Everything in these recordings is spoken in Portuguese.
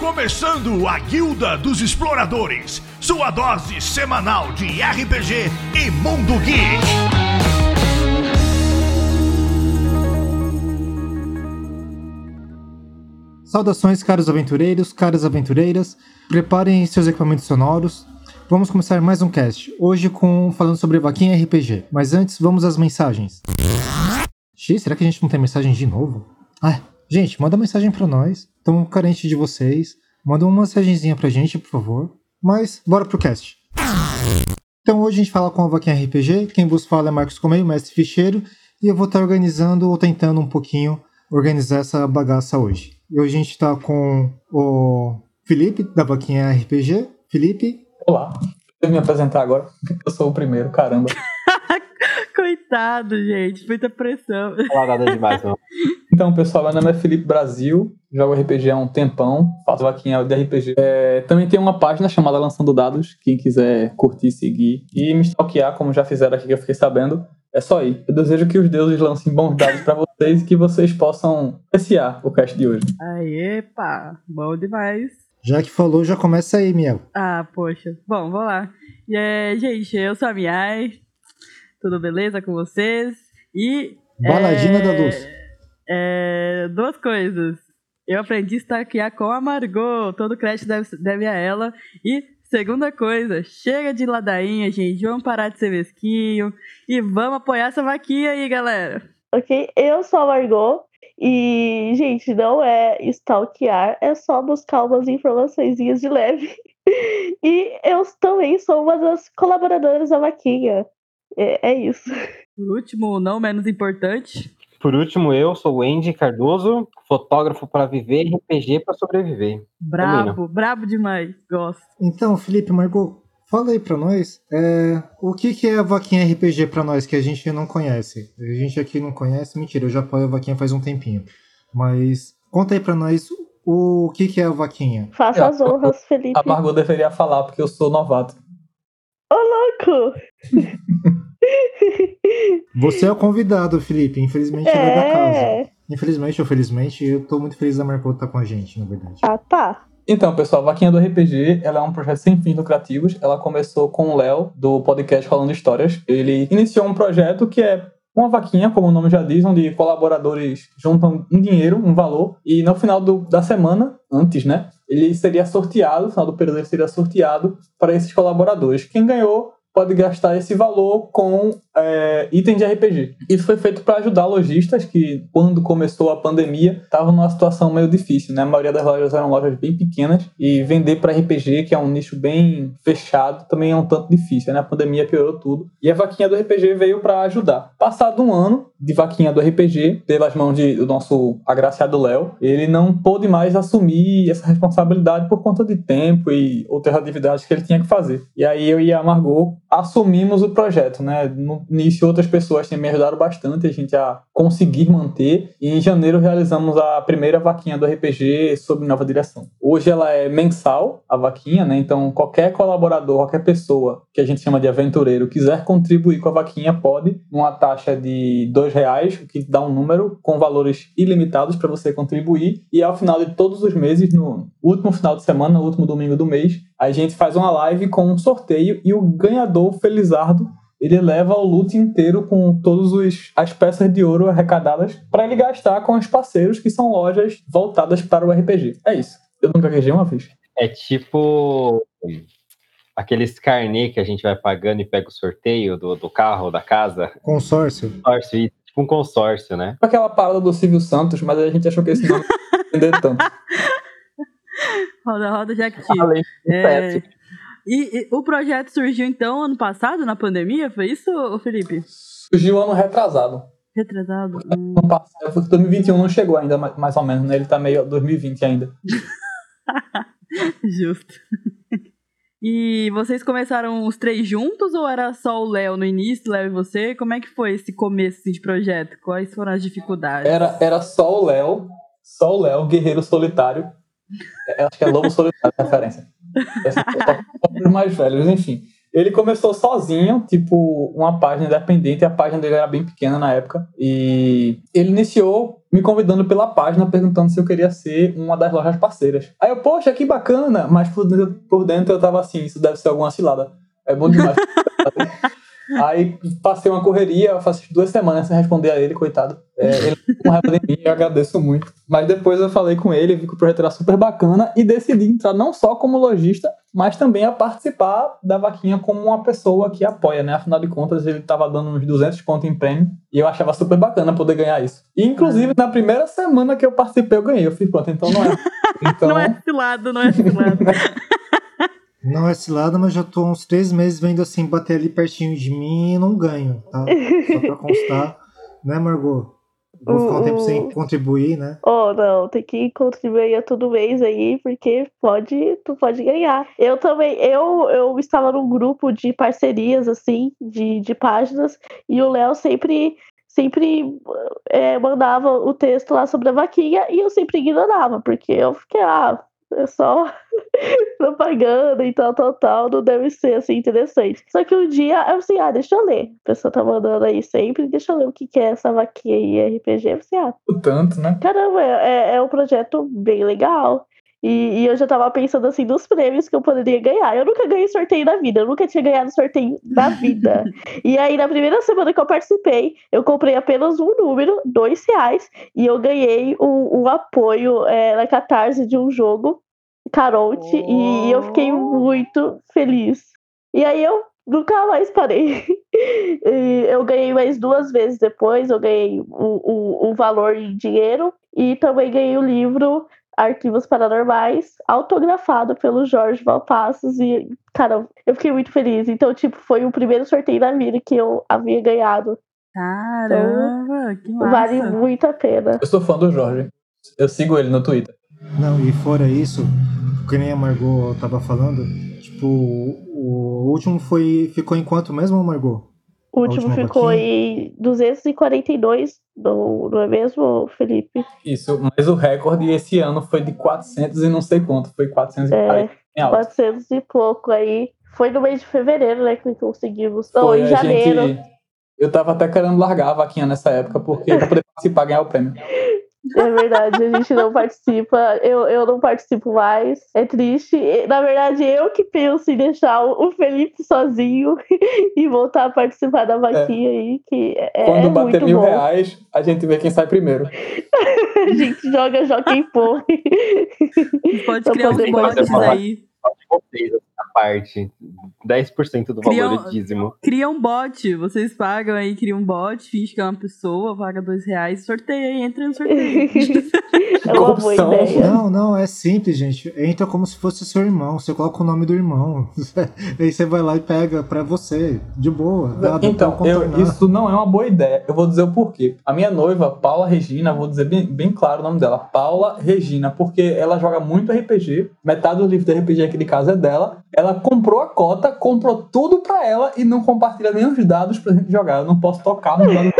começando a Guilda dos Exploradores, sua dose semanal de RPG e Mundo Geek. Saudações, caros aventureiros, caras aventureiras. Preparem seus equipamentos sonoros. Vamos começar mais um cast. Hoje com falando sobre vaquinha RPG. Mas antes, vamos às mensagens. X, será que a gente não tem mensagem de novo? Ah, gente, manda mensagem para nós. Estamos carentes de vocês. Manda uma mensagenzinha pra gente, por favor. Mas, bora pro cast. Então hoje a gente fala com a Vaquinha RPG. Quem vos fala é Marcos Comeio, mestre ficheiro. E eu vou estar organizando ou tentando um pouquinho organizar essa bagaça hoje. E hoje a gente está com o Felipe, da Vaquinha RPG. Felipe. Olá. Deixa eu me apresentar agora. Eu sou o primeiro, caramba. Coitado, gente. Muita pressão. Nada demais, não. Então, pessoal, meu nome é Felipe Brasil. Jogo RPG há um tempão. Faço vaquinha de RPG. É, também tem uma página chamada Lançando Dados. Quem quiser curtir, seguir e me stalkear, como já fizeram aqui que eu fiquei sabendo. É só aí. Eu desejo que os deuses lancem bons dados para vocês e que vocês possam apreciar o cast de hoje. Aí, pá. Bom demais. Já que falou, já começa aí, Miel. Ah, poxa. Bom, vamos lá. E, é, gente, eu sou a Miai. Tudo beleza com vocês? E. Baladina é, da Luz. É, duas coisas. Eu aprendi a stalkear com a Margot. Todo crédito deve, deve a ela. E segunda coisa, chega de ladainha, gente. Vamos parar de ser mesquinho. E vamos apoiar essa vaquinha aí, galera. Ok? Eu sou a Margot. E, gente, não é stalkear, é só buscar umas informações de leve. E eu também sou uma das colaboradoras da vaquinha. É, é isso. Por último, não menos importante. Por último, eu sou o Andy Cardoso, fotógrafo para viver e RPG para sobreviver. Brabo, brabo demais. Gosto. Então, Felipe, Margot, fala aí pra nós. é, o que, que é a Vaquinha RPG pra nós que a gente não conhece? A gente aqui não conhece. Mentira, eu já apoio a Vaquinha faz um tempinho. Mas conta aí pra nós o que, que é a Vaquinha. Faça É, as honras, Felipe. A Margot deveria falar, porque eu sou novato. Ô, louco! Você é o convidado, Felipe. Infelizmente, ele é da casa. é. Infelizmente ou felizmente, eu tô muito feliz da Margot estar com a gente, na verdade. Ah, tá. Então, pessoal, Vaquinha do RPG, ela é um projeto sem fins lucrativos. Ela começou com o Léo, do podcast Falando Histórias. Ele iniciou um projeto que é uma vaquinha, como o nome já diz, onde colaboradores juntam um dinheiro, um valor, e no final do- da semana, antes, né, ele seria sorteado, no final do período ele seria sorteado para esses colaboradores. Quem ganhou pode gastar esse valor com é, itens de RPG. Isso foi feito para ajudar lojistas que, quando começou a pandemia, estavam numa situação meio difícil, né? A maioria das lojas eram lojas bem pequenas e vender para RPG, que é um nicho bem fechado, também é um tanto difícil, né? A pandemia piorou tudo. E a vaquinha do RPG veio para ajudar. Passado um ano de vaquinha do RPG, pelas mãos de- do nosso agraciado Léo, ele não pôde mais assumir essa responsabilidade por conta de tempo e outras atividades que ele tinha que fazer. E aí eu e a Margot assumimos o projeto, né? No início outras pessoas me ajudaram bastante a gente a conseguir manter e em janeiro realizamos a primeira vaquinha do RPG sob nova direção. Hoje ela é mensal, a vaquinha, né? Então qualquer colaborador, qualquer pessoa que a gente chama de aventureiro quiser contribuir com a vaquinha pode, numa taxa de dois reais, o que dá um número com valores ilimitados para você contribuir e ao final de todos os meses, no último final de semana, no último domingo do mês, a gente faz uma live com um sorteio e o ganhador Felizardo ele leva o loot inteiro com todas as peças de ouro arrecadadas para ele gastar com os parceiros que são lojas voltadas para o RPG. É isso. Eu nunca gaguejei uma vez. É tipo aqueles carnê que a gente vai pagando e pega o sorteio do, do carro, da casa. Consórcio. Consórcio, isso, tipo um consórcio, né? Aquela parada do Silvio Santos, mas a gente achou que esse nome não ia tanto. Roda, roda, Jack Falei, É, é. E, e o projeto surgiu então ano passado, na pandemia? Foi isso, Felipe? Surgiu ano retrasado. Retrasado? Hum. Ano passado, 2021 não chegou ainda, mais ou menos, né? Ele tá meio 2020 ainda. Justo. E vocês começaram os três juntos ou era só o Léo no início, Léo e você? Como é que foi esse começo de projeto? Quais foram as dificuldades? Era, era só o Léo, só o Léo, guerreiro solitário. É, acho que é Lobo Solitário a referência. Mais velhos, enfim. Ele começou sozinho, tipo, uma página independente, a página dele era bem pequena na época. E ele iniciou me convidando pela página, perguntando se eu queria ser uma das lojas parceiras. Aí eu, poxa, que bacana! Mas por dentro, por dentro eu tava assim, isso deve ser alguma cilada. É bom demais. Aí passei uma correria, faço duas semanas sem responder a ele, coitado. É, ele com raiva de mim, eu agradeço muito. Mas depois eu falei com ele, vi que o projeto era super bacana e decidi entrar não só como lojista, mas também a participar da vaquinha como uma pessoa que apoia, né? Afinal de contas, ele estava dando uns 200 pontos em prêmio e eu achava super bacana poder ganhar isso. E, inclusive, na primeira semana que eu participei, eu ganhei. Eu fiz, pronto, então não é. Então... não é esse lado, não é esse lado. Não é cilada, mas já tô uns três meses vendo assim, bater ali pertinho de mim e não ganho, tá? Só pra constar. né, Margot? Vou ficar um tempo sem contribuir, né? Oh, não, tem que contribuir todo mês aí, porque pode, tu pode ganhar. Eu também, eu, eu estava num grupo de parcerias, assim, de, de páginas, e o Léo sempre sempre é, mandava o texto lá sobre a vaquinha e eu sempre ignorava, porque eu fiquei, ah, é só propaganda e tal, tal, tal, não deve ser assim interessante. Só que um dia eu assim, ah, deixa eu ler. A pessoa tá mandando aí sempre, deixa eu ler o que, que é essa vaquinha aí RPG. Eu assim, ah, o tanto, né? Caramba, é, é um projeto bem legal. E, e, eu já tava pensando assim nos prêmios que eu poderia ganhar. Eu nunca ganhei sorteio na vida, eu nunca tinha ganhado sorteio na vida. e aí, na primeira semana que eu participei, eu comprei apenas um número, dois reais, e eu ganhei um, um apoio é, na catarse de um jogo, Caronte, oh. e eu fiquei muito feliz. E aí eu nunca mais parei. eu ganhei mais duas vezes depois, eu ganhei um, um, um valor em dinheiro e também ganhei o livro Arquivos Paranormais, autografado pelo Jorge Valpassos. E, cara, eu fiquei muito feliz. Então, tipo, foi o primeiro sorteio da vida que eu havia ganhado. Caramba, então, que massa. Vale muito a pena. Eu sou fã do Jorge. Eu sigo ele no Twitter. Não, e fora isso, que nem a Margot tava falando, tipo, o último foi ficou em quanto mesmo, Margot? O último ficou vaquinha? em 242, não, não é mesmo, Felipe? Isso, mas o recorde esse ano foi de 400 e não sei quanto, foi 440. É, 400 e pouco aí. Foi no mês de fevereiro, né, que conseguimos. Não, foi, em janeiro. Gente, eu tava até querendo largar a vaquinha nessa época, porque pra poder participar ganhar o prêmio. É verdade, a gente não participa. Eu, eu não participo mais. É triste. Na verdade, eu que penso em deixar o Felipe sozinho e voltar a participar da vaquinha é. aí. Que é, Quando é bater mil bom. reais, a gente vê quem sai primeiro. a gente joga Jockey Pô. Pode criar uns bots aí de essa parte. 10% do valor do dízimo. Cria um bot. Vocês pagam aí, cria um bot, finge que é uma pessoa, paga dois reais, sorteia aí, entra no sorteio. é uma boa ideia. Não, não, é simples, gente. Entra como se fosse seu irmão. Você coloca o nome do irmão. aí você vai lá e pega pra você, de boa. Nada então, eu, isso não é uma boa ideia. Eu vou dizer o porquê. A minha noiva, Paula Regina, vou dizer bem, bem claro o nome dela. Paula Regina, porque ela joga muito RPG. Metade do livro de RPG aqui de casa é dela. Ela comprou a cota, comprou tudo pra ela e não compartilha nem os dados pra gente jogar. Eu não posso tocar no dado.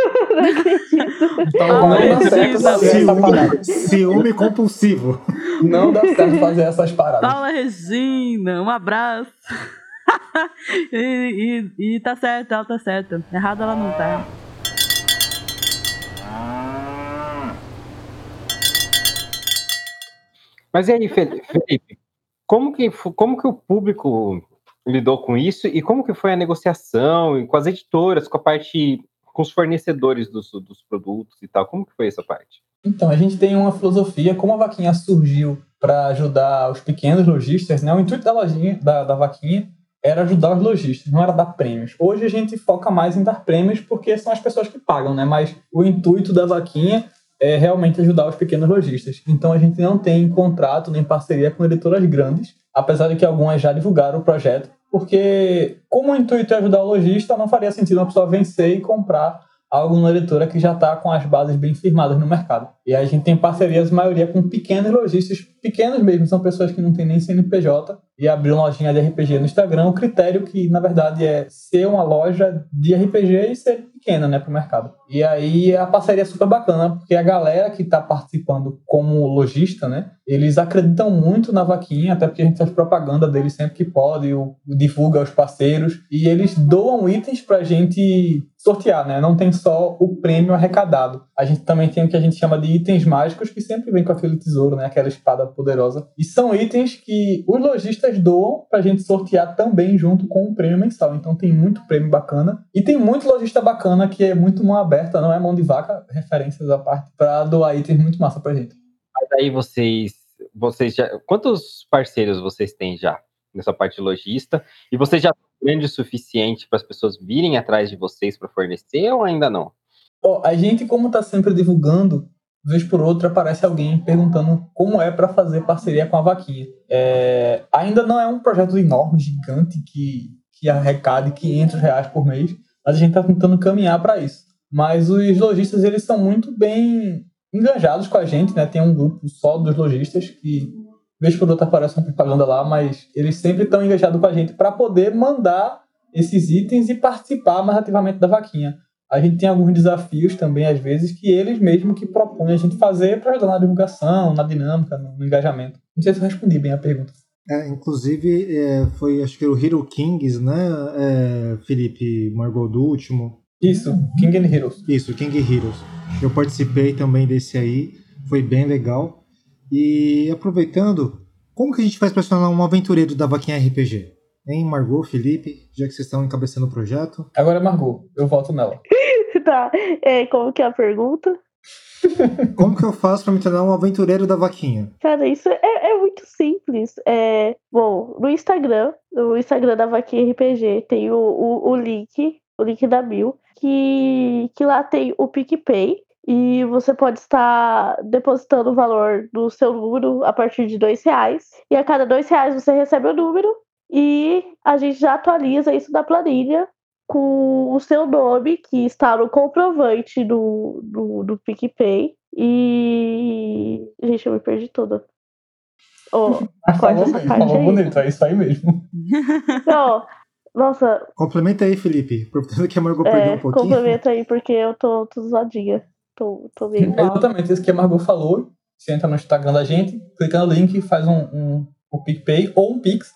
então ah, não dá certo fazer essa parada. Ciúme compulsivo. Não dá certo fazer essas paradas. Fala, Regina, um abraço. e, e, e tá certo, ela tá certa. Errado ela não tá. Mas e aí, Felipe? Como que, como que o público lidou com isso e como que foi a negociação com as editoras, com a parte, com os fornecedores dos, dos produtos e tal? Como que foi essa parte? Então, a gente tem uma filosofia, como a Vaquinha surgiu para ajudar os pequenos lojistas, né? O intuito da lojinha, da, da Vaquinha, era ajudar os lojistas, não era dar prêmios. Hoje a gente foca mais em dar prêmios porque são as pessoas que pagam, né? Mas o intuito da Vaquinha é realmente ajudar os pequenos lojistas. Então a gente não tem contrato nem parceria com editoras grandes, apesar de que algumas já divulgaram o projeto, porque como o intuito é ajudar o lojista, não faria sentido uma pessoa vencer e comprar algo na editora que já está com as bases bem firmadas no mercado. E a gente tem parcerias, maioria, com pequenos lojistas pequenos mesmo, são pessoas que não têm nem CNPJ e abriram lojinha de RPG no Instagram. O critério que, na verdade, é ser uma loja de RPG e ser pequena, né, pro mercado. E aí a parceria é super bacana, porque a galera que tá participando como lojista, né, eles acreditam muito na vaquinha, até porque a gente faz propaganda deles sempre que pode, o, divulga aos parceiros, e eles doam itens pra gente sortear, né? Não tem só o prêmio arrecadado. A gente também tem o que a gente chama de itens mágicos, que sempre vem com aquele tesouro, né? Aquela espada poderosa. E são itens que os lojistas doam pra gente sortear também junto com o prêmio mensal. Então tem muito prêmio bacana. E tem muito lojista bacana que é muito mão aberta, não é mão de vaca, referências à parte, pra doar itens muito massa pra gente. Mas aí vocês, vocês já. Quantos parceiros vocês têm já nessa parte de lojista? E vocês já grande o suficiente para as pessoas virem atrás de vocês para fornecer ou ainda não? Oh, a gente, como está sempre divulgando, vez por outra aparece alguém perguntando como é para fazer parceria com a Vaquinha. É, ainda não é um projeto enorme, gigante, que, que arrecade 500 reais por mês, mas a gente está tentando caminhar para isso. Mas os lojistas, eles são muito bem engajados com a gente, né? Tem um grupo só dos lojistas que vez por outra aparece uma propaganda lá, mas eles sempre estão engajados com a gente para poder mandar esses itens e participar mais ativamente da vaquinha. A gente tem alguns desafios também, às vezes, que eles mesmo que propõem a gente fazer para ajudar na divulgação, na dinâmica, no, engajamento. Não sei se eu respondi bem a pergunta. É, inclusive, é, foi acho que o Hero Kings, né, é, Felipe Margot do último. Isso, King and Heroes. Isso, King Heroes. Eu participei também desse aí, foi bem legal. E aproveitando, como que a gente faz para se tornar um aventureiro da Vaquinha RPG? Hein, Margot, Felipe, já que vocês estão encabeçando o projeto? Agora é Margot, eu volto nela. tá, é, como que é a pergunta? Como que eu faço para me tornar um aventureiro da vaquinha? Cara, isso é, é, muito simples. É, bom, no Instagram, no Instagram da Vaquinha RPG, tem o, o, o link, o link da Bill, que, que lá tem o PicPay, e você pode estar depositando o valor do seu número a partir de dois reais. E a cada dois reais você recebe o número e a gente já atualiza isso na planilha com o seu nome, que está no comprovante do, do, do PicPay. E. Gente, eu me perdi toda. Oh, falou, essa parte falou aí. bonito, é isso aí mesmo. Não, nossa. Complementa aí, Felipe. Aproveitando que a Margot é, perdeu um pouquinho. Complementa aí, porque eu tô, tô zoadinha. Tô, tô meio é exatamente isso que a Margot falou. Você entra no Instagram da gente, clica no link e faz um, um, um PicPay ou um Pix,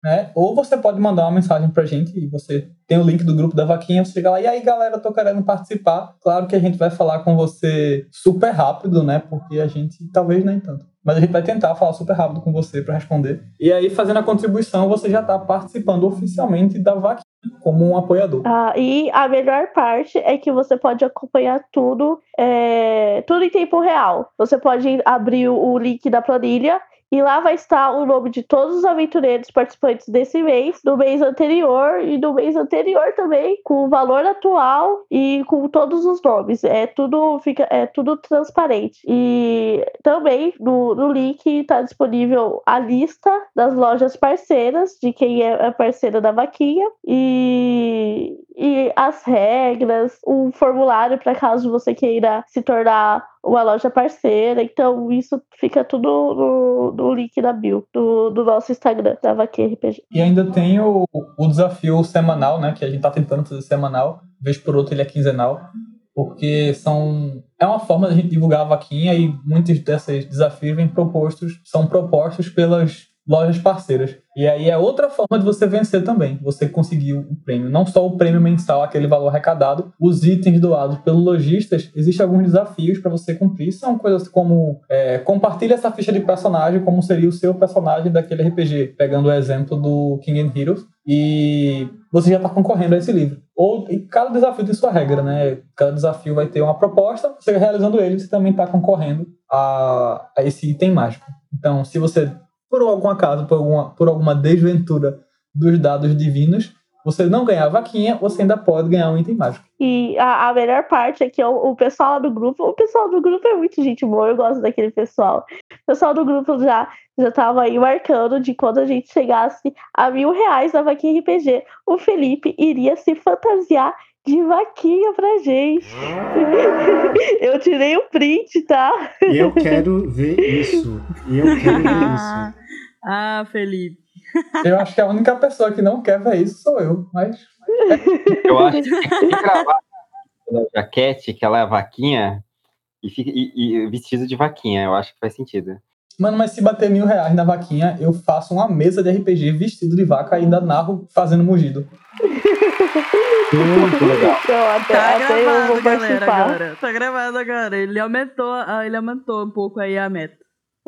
né? Ou você pode mandar uma mensagem pra gente e você tem o link do grupo da Vaquinha, você chega lá, e aí galera, tô querendo participar. Claro que a gente vai falar com você super rápido, né? Porque a gente talvez nem tanto. Mas a gente vai tentar falar super rápido com você para responder. E aí, fazendo a contribuição, você já está participando oficialmente da Vaquinha como um apoiador. Ah, e a melhor parte é que você pode acompanhar tudo, é, tudo em tempo real. Você pode abrir o link da planilha e lá vai estar o nome de todos os aventureiros participantes desse mês, do mês anterior e do mês anterior também, com o valor atual e com todos os nomes. É tudo fica é tudo transparente. E também no, no link está disponível a lista das lojas parceiras de quem é parceira da vaquinha e, e as regras, um formulário para caso você queira se tornar uma loja parceira. Então, isso fica tudo no, no link da bio do, do nosso Instagram, da Vaquinha RPG. E ainda tem o, o desafio semanal, né? Que a gente tá tentando fazer semanal, vez por outra ele é quinzenal. Porque são. É uma forma da gente divulgar a vaquinha e muitos desses desafios vêm propostos, são propostos pelas lojas parceiras. E aí é outra forma de você vencer também. Você conseguiu o prêmio. Não só o prêmio mensal, aquele valor arrecadado, os itens doados pelos lojistas, existem alguns desafios para você cumprir. São coisas como é, essa ficha de personagem como seria o seu personagem daquele RPG. Pegando o exemplo do King and Heroes. E você já está concorrendo a esse livro. Ou, e cada desafio tem sua regra, né? Cada desafio vai ter uma proposta, você realizando ele, você também está concorrendo a, a esse item mágico. Então, se você por algum acaso, por alguma, por alguma desventura dos dados divinos, você não ganhar a vaquinha, você ainda pode ganhar um item mágico. E a, a melhor parte é que o, o, pessoal lá do grupo, o pessoal do grupo é muito gente boa, eu gosto daquele pessoal. O pessoal do grupo já, já tava aí marcando de quando a gente chegasse a mil reais na vaquinha RPG, o Felipe iria se fantasiar de vaquinha pra gente. Eu tirei o print, tá? Eu quero ver isso. Eu quero ver isso. ah, Felipe. Eu acho que a única pessoa que não quer ver isso sou eu, mas. Eu acho que tem que gravar a jaquete, que ela é a vaquinha, e, fica, e, e vestido de vaquinha. Eu acho que faz sentido. Mano, mas se bater mil reais na vaquinha, eu faço uma mesa de RPG vestido de vaca e ainda narro fazendo mugido. Muito legal. Então, até, Tá até eu gravado, vou galera, agora. Tá gravado agora. Ele aumentou, ele aumentou um pouco aí a meta.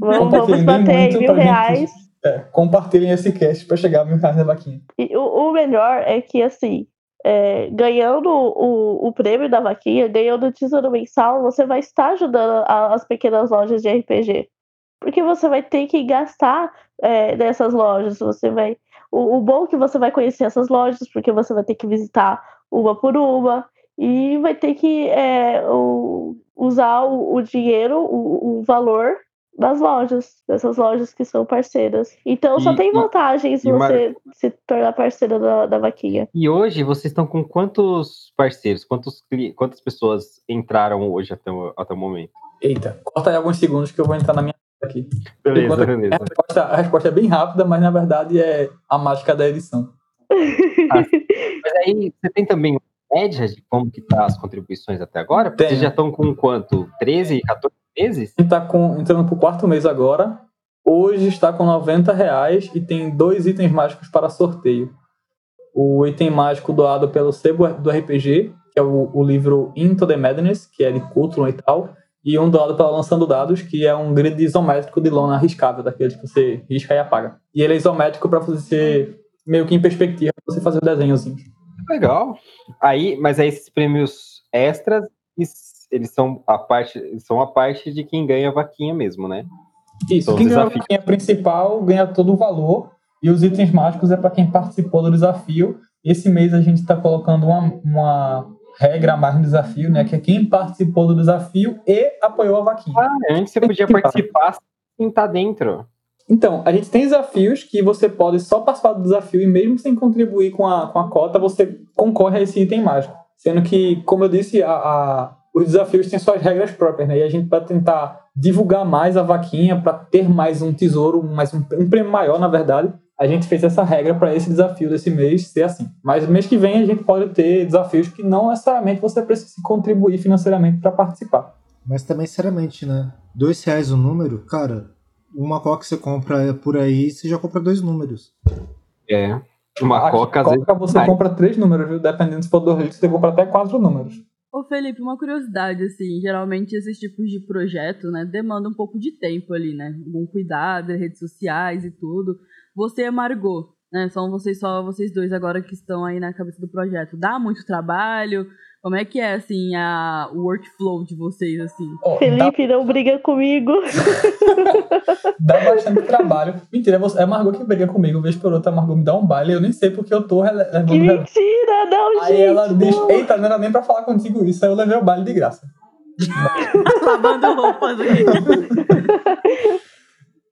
Vamos, vamos bater muito mil pra gente. reais. É, compartilhem esse cast pra chegar a mil reais na vaquinha. E o, o melhor é que, assim, é, ganhando o, o prêmio da vaquinha, ganhando o tesouro mensal, você vai estar ajudando a- as pequenas lojas de RPG. Porque você vai ter que gastar é, nessas lojas. Você vai. O, o bom é que você vai conhecer essas lojas, porque você vai ter que visitar uma por uma. E vai ter que é, o- usar o, o dinheiro, o, o valor das lojas, dessas lojas que são parceiras. Então só E- tem vantagens e você se tornar parceira da, da vaquinha. E hoje vocês estão com quantos parceiros? Quantos, cli- quantas pessoas entraram hoje até o, até o momento? Eita, corta aí alguns segundos que eu vou entrar na minha aqui. Beleza, Enquanto- beleza. A resposta, a resposta é bem rápida, mas na verdade é a mágica da edição. Mas aí você tem também uma média de como que tá as contribuições até agora? Porque Tenho. Vocês já estão com quanto? 13, 14 meses? A gente tá com, entrando pro quarto mês agora. Hoje está com 90 reais e tem dois itens mágicos para sorteio. O item mágico doado pelo Sebo do RPG, que é o, o livro Into the Madness, que é de Cthulhu e tal. E um doado pela Lançando Dados, que é um grid isométrico de lona riscável, daqueles que você risca e apaga. E ele é isométrico para você meio que em perspectiva, você fazer o desenhozinho. Legal. Aí, mas aí esses prêmios extras, es- eles são a parte, são a parte de quem ganha a vaquinha mesmo, né? Isso, São quem ganha a vaquinha principal ganha todo o valor e os itens mágicos é para quem participou do desafio. Esse mês a gente está colocando uma, uma regra mais no desafio, né? Que é quem participou do desafio e apoiou a vaquinha. Ah, antes você podia participar sem estar dentro. Então, a gente tem desafios que você pode só participar do desafio e mesmo sem contribuir com a, com a cota, você concorre a esse item mágico. Sendo que, como eu disse, a, a- os desafios têm suas regras próprias, né? E a gente vai tentar divulgar mais a vaquinha para ter mais um tesouro, mais um, um prêmio maior, na verdade. A gente fez essa regra para esse desafio desse mês ser assim. Mas mês que vem a gente pode ter desafios que não necessariamente você precisa contribuir financeiramente para participar. Mas também, sinceramente, né? Dois reais o número, cara, uma coca que você compra por aí, você já compra dois números. É. Uma A coca. Coca você vai. compra três números, viu? Dependendo se for dois litros, você compra até quatro números. Ô Felipe, uma curiosidade, assim, geralmente esses tipos de projeto, né, demanda um pouco de tempo ali, né? Um cuidado, redes sociais e tudo. Você e Margot, né? São vocês só vocês dois agora que estão aí na cabeça do projeto. Dá muito trabalho? Como é que é, assim, a, o workflow de vocês, assim? Dá, Felipe, não briga comigo. dá bastante trabalho. Mentira, você- é a Margot que briga comigo, vez por outra, a Margot me dá um baile, eu nem sei porque eu tô levando Que mentira, não, Aí gente. ela diz, não. eita, não era nem pra falar contigo isso, aí eu levei o baile de graça. Lavando roupas aqui.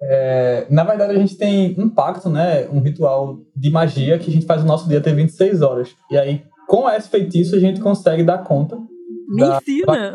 É, na verdade, a gente tem um pacto, né? Um ritual de magia que a gente faz o nosso dia ter 26 horas. E aí, com esse feitiço, a gente consegue dar conta. Me Dá- ensina!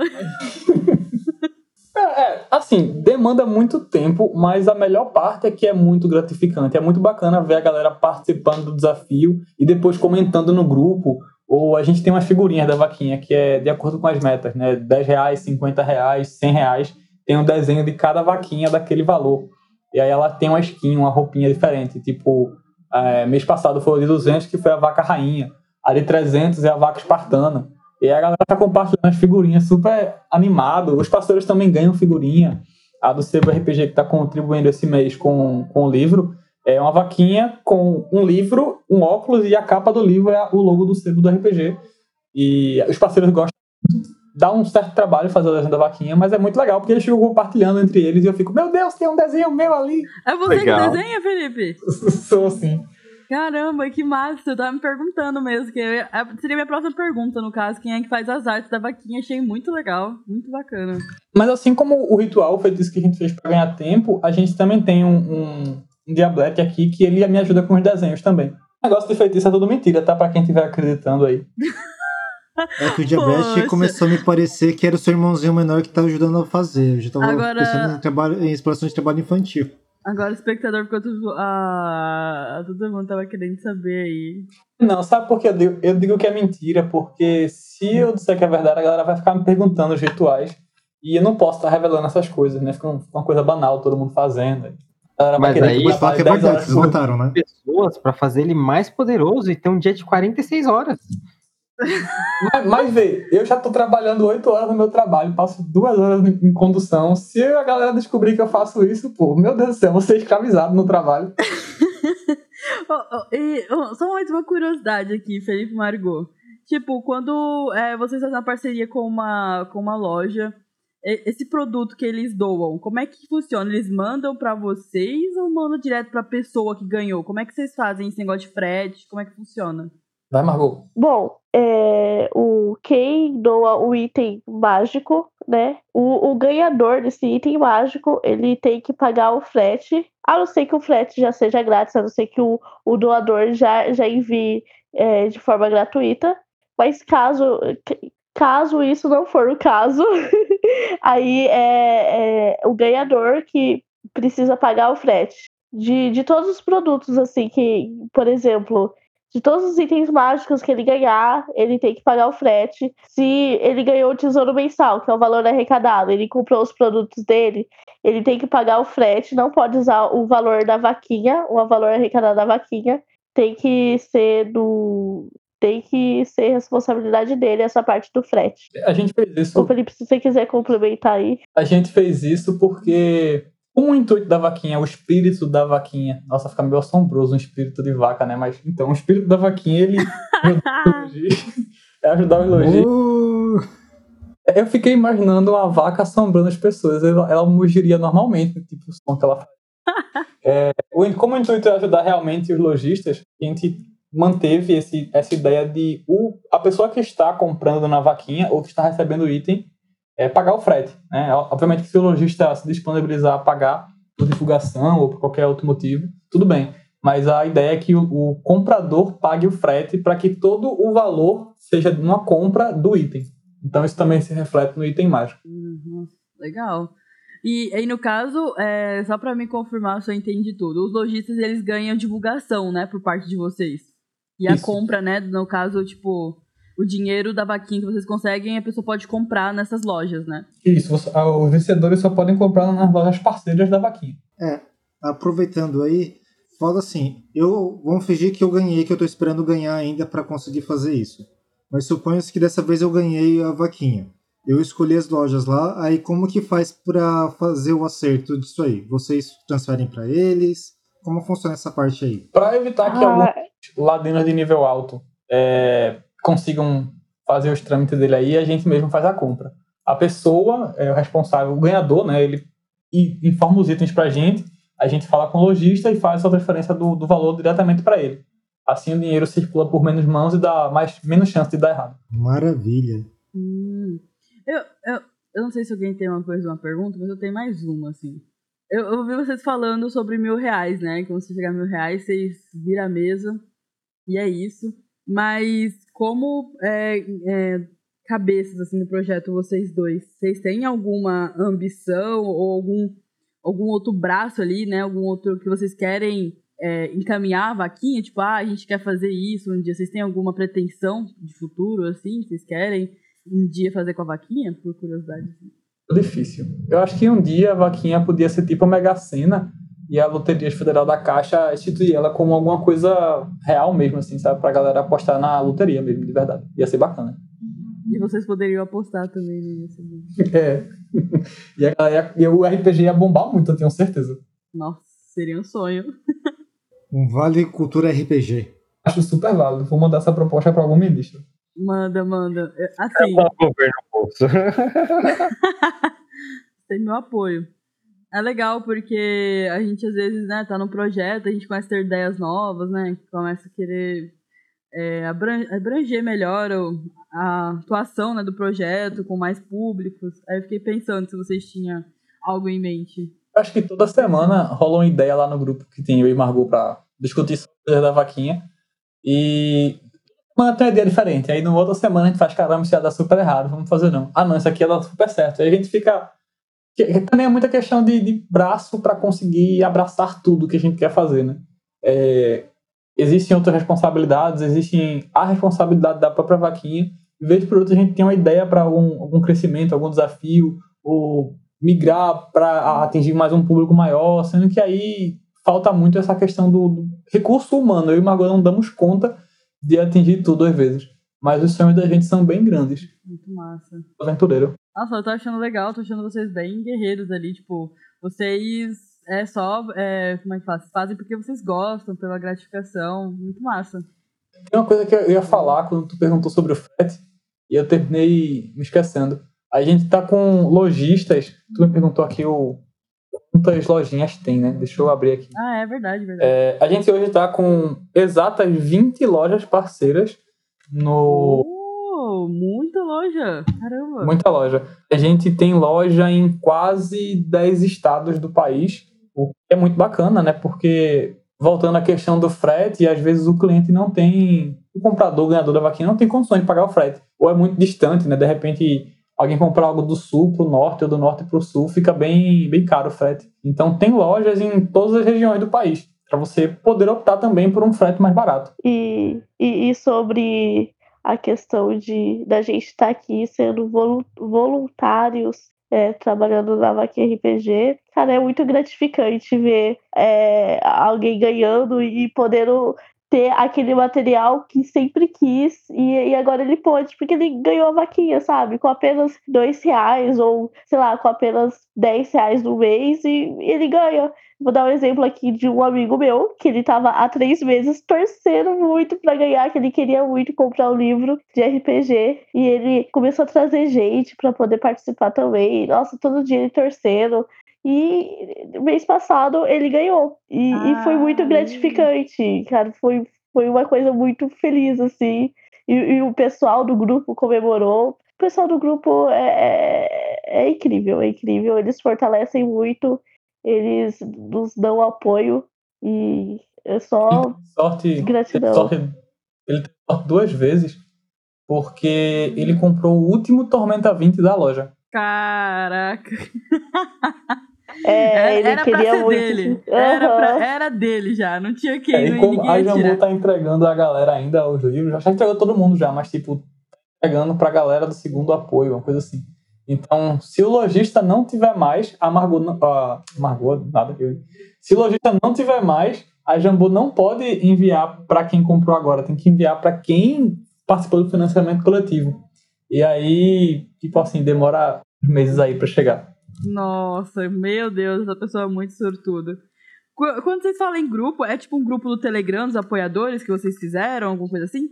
É, é, assim, demanda muito tempo, mas a melhor parte é que é muito gratificante. É muito bacana ver a galera participando do desafio e depois comentando no grupo. Ou a gente tem umas figurinhas da vaquinha que é de acordo com as metas, né? 10 reais, 50 reais, 100 reais. Tem um desenho de cada vaquinha daquele valor. E aí ela tem uma skin, uma roupinha diferente. Tipo, é, mês passado foi a de 200, que foi a vaca rainha. A de 300 é a vaca espartana. E a galera tá compartilhando as figurinhas super animado. Os parceiros também ganham figurinha. A do Sebo RPG que está contribuindo esse mês com, com o livro é uma vaquinha com um livro, um óculos e a capa do livro é o logo do Sebo do RPG. E os parceiros gostam muito. Dá um certo trabalho fazer o desenho da vaquinha, mas é muito legal porque eles ficam compartilhando entre eles e eu fico, meu Deus, tem um desenho meu ali. É você Legal. que desenha, Felipe? Sou assim. Caramba, que massa! Eu tava me perguntando mesmo. Que eu ia- a- seria minha próxima pergunta, no caso, quem é que faz as artes da vaquinha. Achei muito legal, muito bacana. Mas assim como o ritual, o feitiço que a gente fez para ganhar tempo, a gente também tem um, um, um Diablete aqui que ele me ajuda com os desenhos também. O negócio de feitiço é tudo mentira, tá? Pra quem estiver acreditando aí. É que o diabetes Poxa. começou a me parecer que era o seu irmãozinho menor que tá ajudando a fazer. Eu já tava Agora- pensando em, trabalho, em exploração de trabalho infantil. Agora o espectador ficou tudo. Ah, todo mundo tava querendo saber aí. Não, sabe por que eu digo, eu digo que é mentira? Porque se eu disser que é verdade, a galera vai ficar me perguntando os rituais. E eu não posso estar revelando essas coisas, né? Fica um- uma coisa banal, todo mundo fazendo. A galera vai Mas aí- que fala que é trabalhe 10 verdade, vocês por mataram, né? Pessoas pra fazer ele mais poderoso e ter um dia de 46 horas. Mas, mas vê, eu já tô trabalhando 8 horas no meu trabalho, passo duas horas em condução. Se a galera descobrir que eu faço isso, pô, meu Deus do céu, eu vou ser escravizado no trabalho. Oh, oh, e, oh, só mais uma curiosidade aqui, Felipe Margot. Tipo, quando é, vocês fazem uma parceria com uma, com uma loja, esse produto que eles doam, como é que funciona? Eles mandam pra vocês ou mandam direto pra pessoa que ganhou? Como é que vocês fazem esse negócio de frete? Como é que funciona? Vai, Margot. Bom, é, o quem doa o item mágico, né? O, o ganhador desse item mágico, ele tem que pagar o frete. A não ser que o frete já seja grátis, a não ser que o, o doador já, já envie é, de forma gratuita. Mas caso, caso isso não for o caso, aí é, é o ganhador que precisa pagar o frete. De, de todos os produtos, assim, que, por exemplo, de todos os itens mágicos que ele ganhar, ele tem que pagar o frete. Se ele ganhou o tesouro mensal, que é o valor arrecadado, ele comprou os produtos dele, ele tem que pagar o frete, não pode usar o valor da vaquinha, o valor arrecadado da vaquinha, tem que ser do. Tem que ser responsabilidade dele essa parte do frete. A gente fez isso Ô, Felipe, se você quiser complementar aí. A gente fez isso porque com o intuito da vaquinha, o espírito da vaquinha. Nossa, fica meio assombroso um espírito de vaca, né? Mas então, o espírito da vaquinha, ele é ajudar os lojistas. Uh, Eu fiquei imaginando uma vaca assombrando as pessoas. Ela, ela mugiria normalmente, tipo o som que ela faz. É, como o intuito é ajudar realmente os lojistas, a gente manteve esse, essa ideia de o, a pessoa que está comprando na vaquinha ou que está recebendo o item é, pagar o frete. Né? Obviamente que se o lojista se disponibilizar a pagar por divulgação ou por qualquer outro motivo, tudo bem. Mas a ideia é que o, o comprador pague o frete para que todo o valor seja uma compra do item. Então isso também se reflete no item mágico. Uhum, legal. E aí, no caso, é, só pra me confirmar se eu entendi tudo, os lojistas eles ganham divulgação, né, por parte de vocês. E a Isso. compra, né, no caso, tipo, o dinheiro da vaquinha que vocês conseguem, a pessoa pode comprar nessas lojas, né? Isso, você- ah, os vencedores só podem comprar nas lojas parceiras da vaquinha. aproveitando aí, fala assim, eu vamos fingir que eu ganhei, que eu tô esperando ganhar ainda para conseguir fazer isso. Mas suponha-se que dessa vez eu ganhei a vaquinha. Eu escolhi as lojas lá, aí como que faz para fazer o acerto disso aí? Vocês transferem para eles? Como funciona essa parte aí? Para evitar que alguns Ah, ladinos de nível alto é, consigam fazer os trâmites dele aí, a gente mesmo faz a compra. A pessoa, é, o responsável, o ganhador, né, ele informa os itens pra gente, a gente fala com o lojista e faz a transferência do, do valor diretamente para ele. Assim o dinheiro circula por menos mãos e dá mais, menos chance de dar errado. Maravilha. Hum. Eu, eu, eu não sei se alguém tem uma coisa, uma pergunta, mas eu tenho mais uma, assim. Eu, eu ouvi vocês falando sobre mil reais, né? Que quando você chegar a mil reais, vocês viram a mesa e é isso. Mas como é, é, cabeças, assim, do projeto, vocês dois, vocês têm alguma ambição ou algum, algum outro braço ali, né? Algum outro que vocês querem é, encaminhar a vaquinha? Tipo, ah, a gente quer fazer isso um dia. Vocês têm alguma pretensão de futuro, assim? Vocês querem um dia fazer com a vaquinha, por curiosidade? Difícil. Eu acho que um dia a vaquinha podia ser tipo a Mega Sena e a Loteria Federal da Caixa instituir ela como alguma coisa real mesmo, assim, sabe? Pra galera apostar na loteria mesmo, de verdade. Ia ser bacana. E vocês poderiam apostar também nisso. né? É. E, a galera, e o RPG ia bombar muito, eu tenho certeza. Nossa, seria um sonho. Um Vale Cultura RPG. Acho super válido. Vou mandar essa proposta para algum ministro. Manda, manda. É, Assim, Só governo bolso. tem meu apoio. É legal porque a gente às vezes, né, tá num projeto, a gente começa a ter ideias novas, né? Começa a querer é, abran- abranger melhor a atuação né, do projeto com mais públicos. Aí eu fiquei pensando se vocês tinham algo em mente. Acho que toda semana rola uma ideia lá no grupo que tem eu e Margot pra discutir sobre da vaquinha. E semana tem uma ideia diferente. Aí, numa outra semana, a gente faz, caramba, isso ia dar super errado, vamos fazer não. Ah, não, isso aqui ia dar super certo. Aí a gente fica. Que- Também é muita questão de, de braço para conseguir abraçar tudo que a gente quer fazer, né? É, existem outras responsabilidades, existem a responsabilidade da própria vaquinha. De vez por outra, a gente tem uma ideia para algum, algum crescimento, algum desafio, ou migrar para atingir mais um público maior, sendo que aí falta muito essa questão do, do recurso humano. Eu e o Margot não damos conta de atingir tudo às vezes. Mas os sonhos da gente são bem grandes. Muito massa. Aventureiro. Nossa, eu tô achando legal, tô achando vocês bem guerreiros ali, tipo, vocês é só, é, como é que faz? Fazem porque vocês gostam, pela gratificação, muito massa. Tem uma coisa que eu ia falar quando tu perguntou sobre o frete, e eu terminei me esquecendo. A gente tá com lojistas. Tu me perguntou aqui o quantas lojinhas tem, né? Deixa eu abrir aqui. Ah, é verdade, verdade. É, a gente hoje tá com exatas 20 lojas parceiras no. Muita loja, caramba. Muita loja. A gente tem loja em quase 10 estados do país, o que é muito bacana, né? Porque, voltando à questão do frete, às vezes o cliente não tem. O comprador, o ganhador da vaquinha, não tem condições de pagar o frete. Ou é muito distante, né? De repente, alguém comprar algo do sul para o norte ou do norte para o sul, fica bem, bem caro o frete. Então, tem lojas em todas as regiões do país, para você poder optar também por um frete mais barato. E, e, e sobre a questão de da gente estar aqui sendo volu- voluntários, é, trabalhando na Vaquinha RPG, cara, é muito gratificante ver é, alguém ganhando e podendo ter aquele material que sempre quis e, e agora ele pôde, porque ele ganhou a vaquinha, sabe? Com apenas dois reais ou, sei lá, com apenas 10 reais no mês e ele ganha. Vou dar um exemplo aqui de um amigo meu, que ele tava há três meses torcendo muito para ganhar, que ele queria muito comprar um livro de RPG. E ele começou a trazer gente para poder participar também. Nossa, todo dia ele torcendo. E mês passado ele ganhou. E, e foi muito gratificante, cara. Foi, foi uma coisa muito feliz, assim. E, e o pessoal do grupo comemorou. O pessoal do grupo é, é, é incrível, é incrível. Eles fortalecem muito, eles nos dão apoio. E é só sorte, gratidão. sorte, ele teve sorte duas vezes, porque ele comprou o último Tormenta 20 da loja. Caraca. É, Era, ele era pra queria ser muito. dele. Era, pra- era dele já, não tinha quem, É, e nem como ninguém a ia Jambu tá entregando a galera ainda os livros, já entregou todo mundo já, mas tipo, entregando pra galera do segundo apoio, uma coisa assim. Então, se o lojista não tiver mais, a Margot, a Margot, nada, eu, se o lojista não tiver mais, a Jambu não pode enviar para quem comprou agora, tem que enviar para quem participou do financiamento coletivo. E aí, tipo assim, demora meses aí para chegar. Nossa, meu Deus, essa pessoa é muito sortuda. Qu- Quando vocês falam em grupo, é tipo um grupo do Telegram dos apoiadores que vocês fizeram, alguma coisa assim?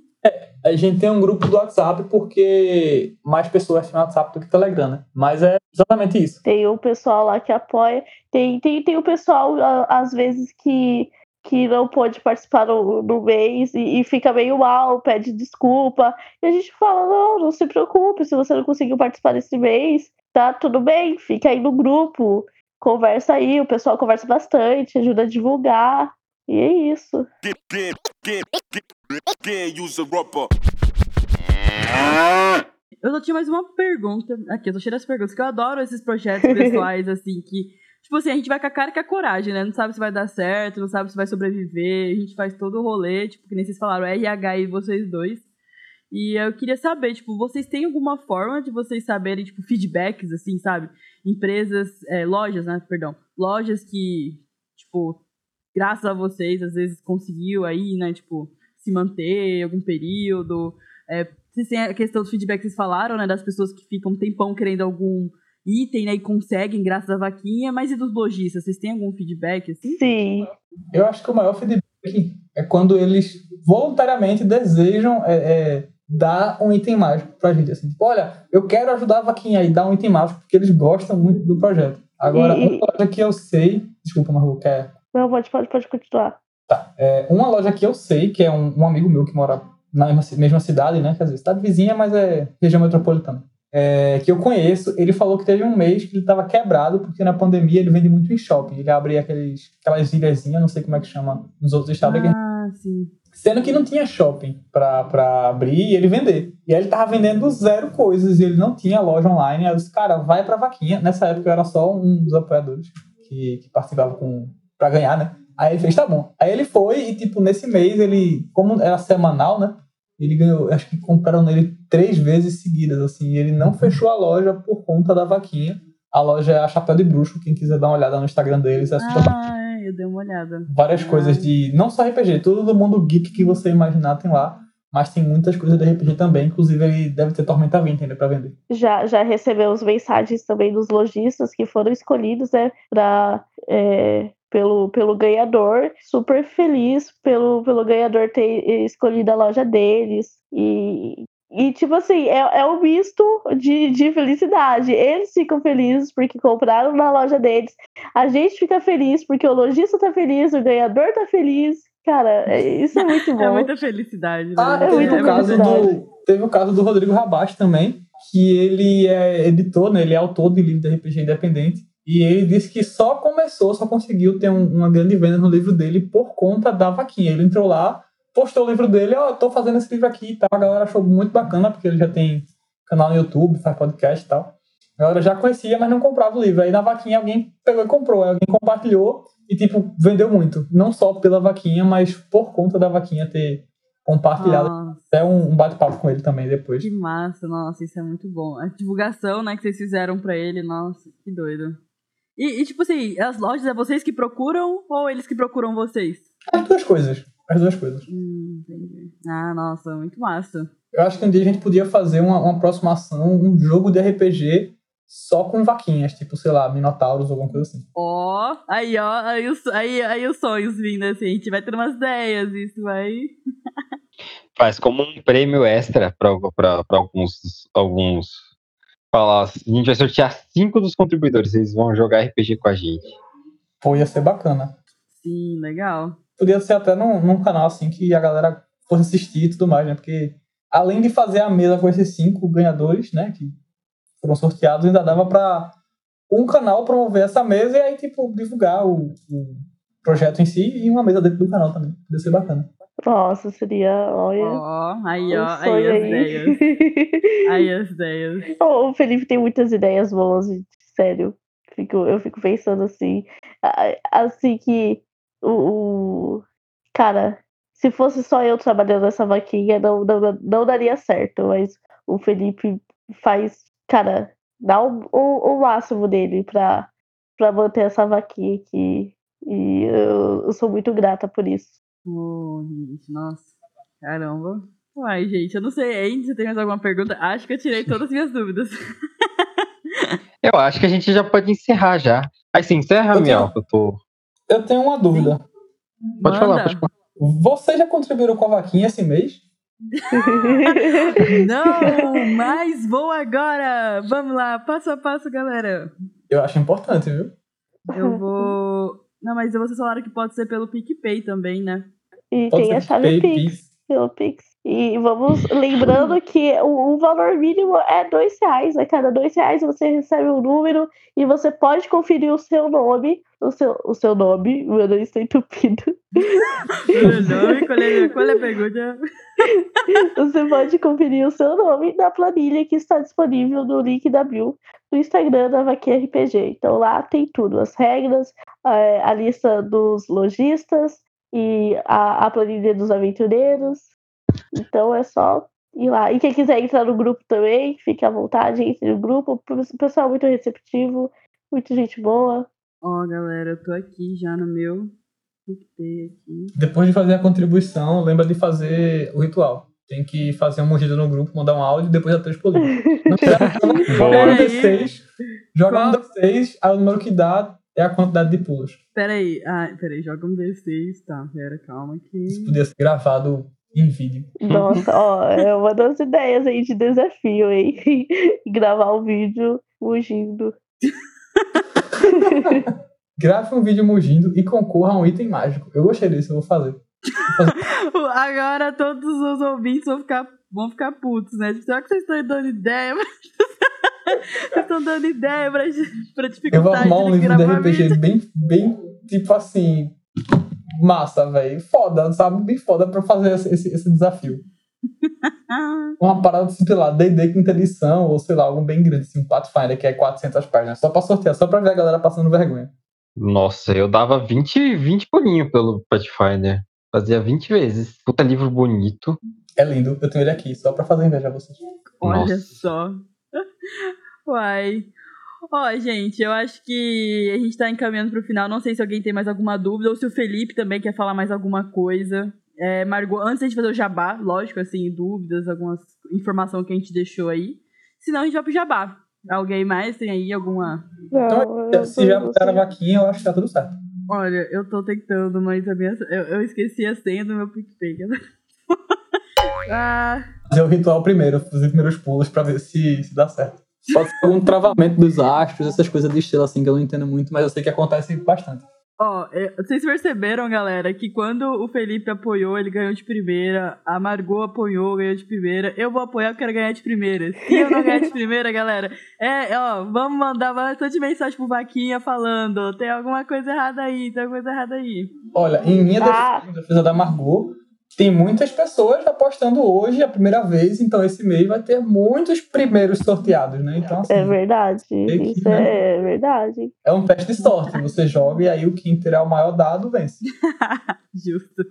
A gente tem um grupo do WhatsApp porque mais pessoas têm WhatsApp do que Telegram, né? Mas é exatamente isso. Tem o pessoal lá que apoia. Tem, tem, tem o pessoal, às vezes, que, que não pode participar no, no mês e, e fica meio mal, pede desculpa. E a gente fala: não, não se preocupe, se você não conseguiu participar desse mês, tá tudo bem, fica aí no grupo, conversa aí, o pessoal conversa bastante, ajuda a divulgar. E é isso. Eu só tinha mais uma pergunta. Aqui, eu tô cheia das perguntas, que eu adoro esses projetos pessoais, assim, que. Tipo assim, a gente vai com a cara e com a coragem, né? Não sabe se vai dar certo, não sabe se vai sobreviver. A gente faz todo o rolê, tipo, que nem vocês falaram, RH e vocês dois. E eu queria saber, tipo, vocês têm alguma forma de vocês saberem, tipo, feedbacks, assim, sabe? Empresas, é, lojas, né? Perdão. Lojas que, tipo, graças a vocês, às vezes conseguiu aí, né? Tipo, se manter algum período. É, vocês têm a questão do feedback que vocês falaram, né? Das pessoas que ficam um tempão querendo algum item, né? E conseguem graças à vaquinha. Mas e dos lojistas? Vocês têm algum feedback, assim? Sim. Eu acho que o maior feedback é quando eles voluntariamente desejam é, é, dar um item mágico pra gente. Assim, tipo, olha, eu quero ajudar a vaquinha e dar um item mágico porque eles gostam muito do projeto. Agora, E- uma loja que eu sei. Desculpa, Margot, quer. Não, pode, pode, pode continuar. É, uma loja que eu sei, que é um, um amigo meu que mora na mesma, mesma cidade, né? Quer dizer, cidade vizinha, mas é região metropolitana. é, que eu conheço, ele falou que teve um mês que ele estava quebrado, porque na pandemia ele vende muito em shopping. Ele abria aqueles, aquelas ilhazinhas, não sei como é que chama nos outros estados. Ah, sim. Sendo que não tinha shopping pra, pra abrir e ele vender. E aí ele tava vendendo zero coisas e ele não tinha loja online. Aí eu disse, cara, vai pra vaquinha. Nessa época eu era só um dos apoiadores que, que participava com, pra ganhar, né? Aí ele fez, tá bom. Aí ele foi e, tipo, nesse mês ele, como era semanal, né? Ele ganhou, acho que compraram nele três vezes seguidas, assim. E ele não fechou a loja por conta da vaquinha. A loja é a Chapéu de Bruxo. Quem quiser dar uma olhada no Instagram deles, é só Ah, eu dei uma olhada. várias Ah. coisas de. Não só RPG, todo do mundo geek que você imaginar tem lá. Mas tem muitas coisas de RPG também. Inclusive, ele deve ter Tormenta 20 ainda pra vender. Já, já recebemos mensagens também dos lojistas que foram escolhidos, né, pra, é, pelo, pelo ganhador. Super feliz pelo, pelo ganhador ter escolhido a loja deles. E, e tipo assim, é, é um misto de, de felicidade. Eles ficam felizes porque compraram na loja deles. A gente fica feliz porque o lojista tá feliz, o ganhador tá feliz. Cara, é- isso é muito bom. É muita felicidade. Né? Ah, é teve, o caso do, teve o caso do Rodrigo Rabacho também, que ele é editor, né? Ele é autor de livro de RPG independente. E ele disse que só começou, só conseguiu ter um- uma grande venda no livro dele por conta da vaquinha. Ele entrou lá, postou o livro dele, ó, tô fazendo esse livro aqui e tal. A galera achou muito bacana, porque ele já tem canal no YouTube, faz podcast e tal. A galera já conhecia, mas não comprava o livro. Aí na vaquinha alguém pegou e comprou, alguém compartilhou e, tipo, vendeu muito. Não só pela vaquinha, mas por conta da vaquinha ter compartilhado. Nossa, Até um, um bate-papo com ele também depois. que massa, nossa, isso é muito bom. A divulgação, né, que vocês fizeram pra ele, nossa, que doido. E, e, tipo assim, as lojas é vocês que procuram ou eles que procuram vocês? As duas coisas. As duas coisas. Hum, entendi. Ah, nossa, muito massa. Eu acho que um dia a gente podia fazer uma, uma aproximação, um jogo de RPG só com vaquinhas, tipo, sei lá, Minotauros ou alguma coisa assim. Ó, aí, ó, aí os, aí, aí os sonhos vindo, assim, a gente vai ter umas ideias, isso vai... Faz como um prêmio extra para alguns, alguns. Falar, a gente vai sortear cinco dos contribuidores, eles vão jogar RPG com a gente. Pô, ia ser bacana. Sim, legal. Podia ser até num, num canal assim que a galera fosse assistir e tudo mais, né? Porque além de fazer a mesa com esses cinco ganhadores, né? Que foram sorteados, ainda dava pra um canal promover essa mesa e aí, tipo, divulgar o, o projeto em si e uma mesa dentro do canal também. Podia ser bacana. Nossa, seria, olha, Ó, aí, um ó, aí sonho as ideias. Aí as ideias. O Felipe tem muitas ideias boas, gente, sério. Fico, eu fico pensando assim, assim que o, o- cara, se fosse só eu trabalhando nessa vaquinha, não, não, não daria certo, mas o Felipe faz, cara, dá o, o, o máximo dele pra, pra manter essa vaquinha aqui. E eu, eu sou muito grata por isso. Gente, nossa. Caramba. Uai, gente, eu não sei. Ainda você tem mais alguma pergunta? Acho que eu tirei todas as minhas dúvidas. Eu acho que a gente já pode encerrar já. Aí sim, encerra, Eu Miel. tenho- Eu tô... Eu tenho uma dúvida. Pode falar, Manda. pode falar. Vocês já contribuíram com a vaquinha esse mês? Não, mas vou agora. Vamos lá, passo a passo, galera. Eu acho importante, viu? Eu vou. Não, mas vocês falaram que pode ser pelo PicPay também, né? E Pode tem a chave Pix. Pelo Pix. E vamos lembrando que o, o valor mínimo é dois reais. A cada dois reais você recebe um número e você pode conferir o seu nome. O seu, o seu nome, meu nariz está entupido. Não, qual é, qual é a pergunta? Você pode conferir o seu nome na planilha que está disponível no link da Bill no Instagram da Vaquinha RPG. Então lá tem tudo, as regras, a, a lista dos lojistas e a, a planilha dos aventureiros. Então é só ir lá. E quem quiser entrar no grupo também, fique à vontade, entre no grupo. O pessoal é muito receptivo, muita gente boa. Ó, galera, eu tô aqui já no meu. Depois de fazer a contribuição, lembra de fazer o ritual. Tem que fazer uma mordida no grupo, mandar um áudio e depois já escolhido. Não joga um Peraí. D6, joga um Qual? D6, aí o número que dá é a quantidade de pulos. Peraí, ah, peraí, joga um D6, tá, pera, calma Isso aqui. podia ser gravado em vídeo. Nossa, ó, é uma das ideias aí de desafio, hein? Gravar um vídeo fugindo. Grave um vídeo mugindo e concorra a um item mágico. Eu gostei disso, eu vou fazer. Agora todos os ouvintes vão ficar, vão ficar putos, né? Será que vocês estão dando ideia? Vocês estão dando ideia pra, pra Eu vou dificultar arrumar um livro de RPG bem, bem, tipo assim, massa, velho. Foda, sabe? Bem foda pra fazer esse, esse, esse desafio. Uma parada, sei lá, D&D quinta edição, ou sei lá, algum bem grande, assim, um Pathfinder, que é 400 páginas. Só pra sortear, só pra ver a galera passando vergonha. Nossa, eu dava 20, 20 pulinhos pelo Pathfinder. Fazia 20 vezes. Puta livro bonito. É lindo, eu tenho ele aqui, só pra fazer inveja a vocês. olha Nossa. só. Uai. Ó, gente, eu acho que a gente tá encaminhando pro final. Não sei se alguém tem mais alguma dúvida ou se o Felipe também quer falar mais alguma coisa. É, Margot, antes da gente fazer o jabá, lógico, assim, dúvidas, algumas informação que a gente deixou aí. Senão a gente vai pro jabá. Alguém mais tem aí alguma. Não, eu Se já botaram a vaquinha, eu acho que tá tudo certo. Olha, eu tô tentando, mas minha. Eu, eu esqueci a senha do meu PicPay. ah, Fazer o ritual primeiro, fazer os primeiros pulos pra ver se, se dá certo. Pode ser algum travamento dos astros, essas coisas de estrela assim que eu não entendo muito, mas eu sei que acontece bastante. Ó, é, vocês perceberam, galera, que quando o Felipe apoiou, ele ganhou de primeira. A Margot apoiou, ganhou de primeira. Eu vou apoiar, eu quero ganhar de primeira. Se eu não ganhar de primeira, galera, é, ó, vamos mandar bastante mensagem pro Vaquinha falando: tem alguma coisa errada aí, tem alguma coisa errada aí. Olha, em minha Ah. defesa, em defesa da Margot, tem muitas pessoas apostando hoje a primeira vez, então esse mês vai ter muitos primeiros sorteados, né? Então, assim, É verdade. que, Isso né? é verdade. é um teste de sorte. Você joga e aí o quem terá o maior dado vence. Justo.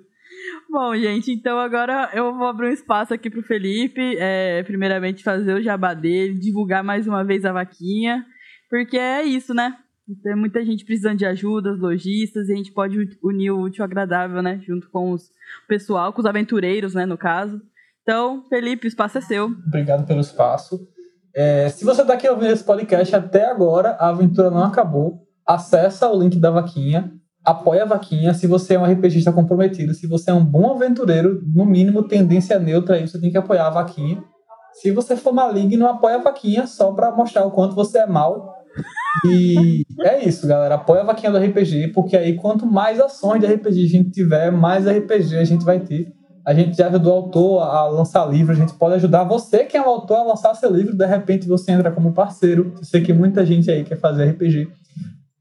Bom, gente, então agora eu vou abrir um espaço aqui pro Felipe. é, primeiramente, fazer o jabá dele, divulgar mais uma vez a vaquinha. Porque é isso, né? Tem muita gente precisando de ajuda, os lojistas, e a gente pode unir o útil ao agradável, né? Junto com o pessoal, com os aventureiros, né? No caso. Então, Felipe, o espaço é seu. Obrigado pelo espaço. É, se você está aqui ouvindo esse podcast até agora, a aventura não acabou. Acessa o link da vaquinha, apoia a vaquinha. Se você é um RPGista comprometido, se você é um bom aventureiro, no mínimo tendência neutra, aí você tem que apoiar a vaquinha. Se você for maligno, apoia a vaquinha só para mostrar o quanto você é mal. E é isso, galera. Apoia a vaquinha do RPG, porque aí quanto mais ações de RPG a gente tiver, mais RPG a gente vai ter. A gente já ajudou o autor a lançar livro, a gente pode ajudar você que é um autor a lançar seu livro, de repente você entra como parceiro. Eu sei que muita gente aí quer fazer RPG.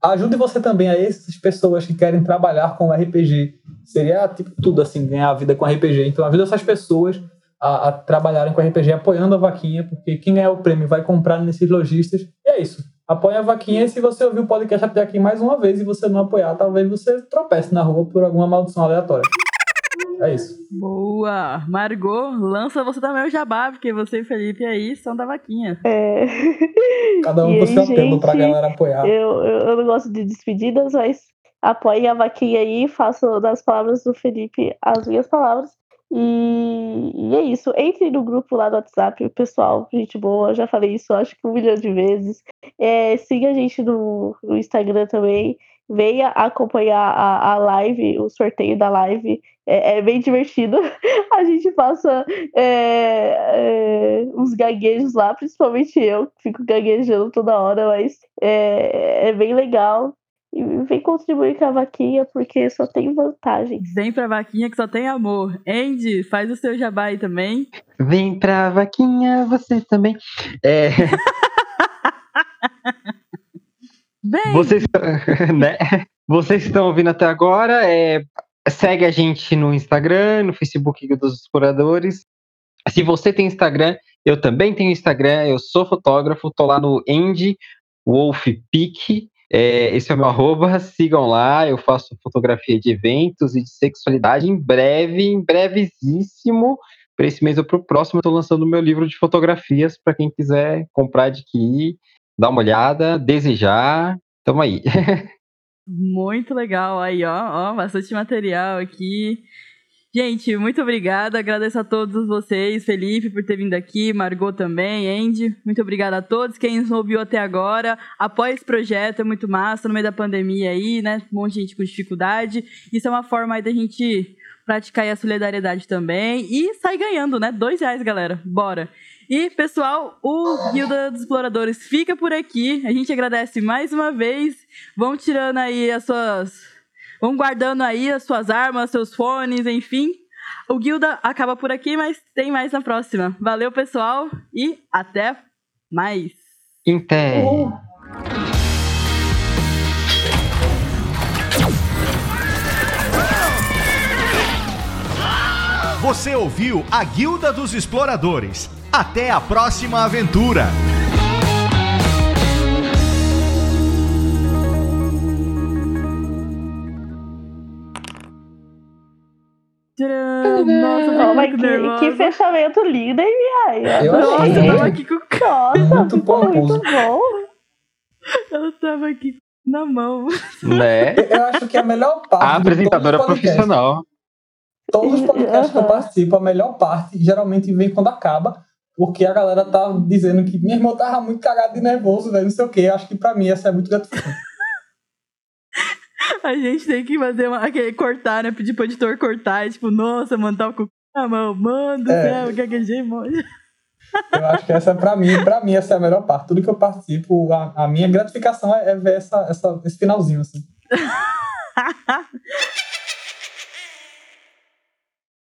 Ajude você também a essas pessoas que querem trabalhar com RPG. Seria tipo tudo assim, ganhar a vida com RPG. Então ajuda essas pessoas a, a trabalharem com RPG apoiando a vaquinha, porque quem ganhar o prêmio vai comprar nesses lojistas. E é isso. Apoia a vaquinha e se você ouvir o podcast até aqui mais uma vez e você não apoiar, talvez você tropece na rua por alguma maldição aleatória. É isso. Boa! Margot, lança você também o jabá, porque você e Felipe aí são da vaquinha. É. Cada um E com aí, seu apelo pra galera apoiar. Eu, eu, eu não gosto de despedidas, mas apoiem a vaquinha aí, faço das palavras do Felipe as minhas palavras. E, e é isso. Entre no grupo lá do WhatsApp, pessoal, gente boa, já falei isso acho que um milhão de vezes. É, siga a gente no, no Instagram também. Venha acompanhar a, a live, o sorteio da live. É, é bem divertido. A gente passa é, é, uns gaguejos lá, principalmente eu, fico gaguejando toda hora, mas é, é bem legal. E vem contribuir com a vaquinha, porque só tem vantagens. Vem pra vaquinha que só tem amor. Andy, faz o seu jabá aí também. Vem pra vaquinha, você também. É, Vem! vocês, né? vocês que estão ouvindo até agora, é, segue a gente no Instagram, no Facebook dos Exploradores. Se você tem Instagram, eu também tenho Instagram, eu sou fotógrafo, tô lá no Andy Wolf Peak. É, esse é o meu arroba, sigam lá, eu faço fotografia de eventos e de sexualidade em breve, em brevíssimo. Para esse mês ou para o próximo, estou lançando o meu livro de fotografias para quem quiser comprar, adquirir, dar uma olhada, desejar. Tamo aí. Muito legal aí, ó, ó, bastante material aqui. Gente, muito obrigada. Agradeço a todos vocês, Felipe, por ter vindo aqui, Margot também, Andy. Muito obrigada a todos. Quem nos ouviu até agora, apoia esse projeto, é muito massa, no meio da pandemia aí, né? Um monte de gente com dificuldade. Isso é uma forma aí da gente praticar a solidariedade também. E sair ganhando, né? Dois reais, galera. Bora! E, pessoal, o Guilda dos Exploradores fica por aqui. A gente agradece mais uma vez. Vão tirando aí as suas. Vão guardando aí as suas armas, seus fones, enfim. O Guilda acaba por aqui, mas tem mais na próxima. Valeu, pessoal, e até mais! Intel. Uhul. Você ouviu a Guilda dos Exploradores. Até a próxima aventura! Tcharam! Nossa, eu muito que, nervosa. que fechamento lindo, hein, Miai? Eu Nossa, achei eu tava muito- aqui com Nossa, Muito muito bom. Eu tava aqui na mão. Né? Eu acho que a melhor parte. A apresentadora profissional. Todos os podcasts que eu participo, a melhor parte geralmente vem quando acaba, porque a galera tá dizendo que minha irmã tava muito cagada de nervoso, velho, não sei o quê. Acho que pra mim essa é muito gratificante. A gente tem que fazer uma, aquele cortar, né? Pedir pro editor cortar. E, tipo, nossa, mano, tava com na mão. Mano do É. céu, gaguejei, mano. Eu acho que essa é pra mim, pra mim essa é a melhor parte. Tudo que eu participo, a, a minha gratificação é, é ver essa, essa, esse finalzinho, assim.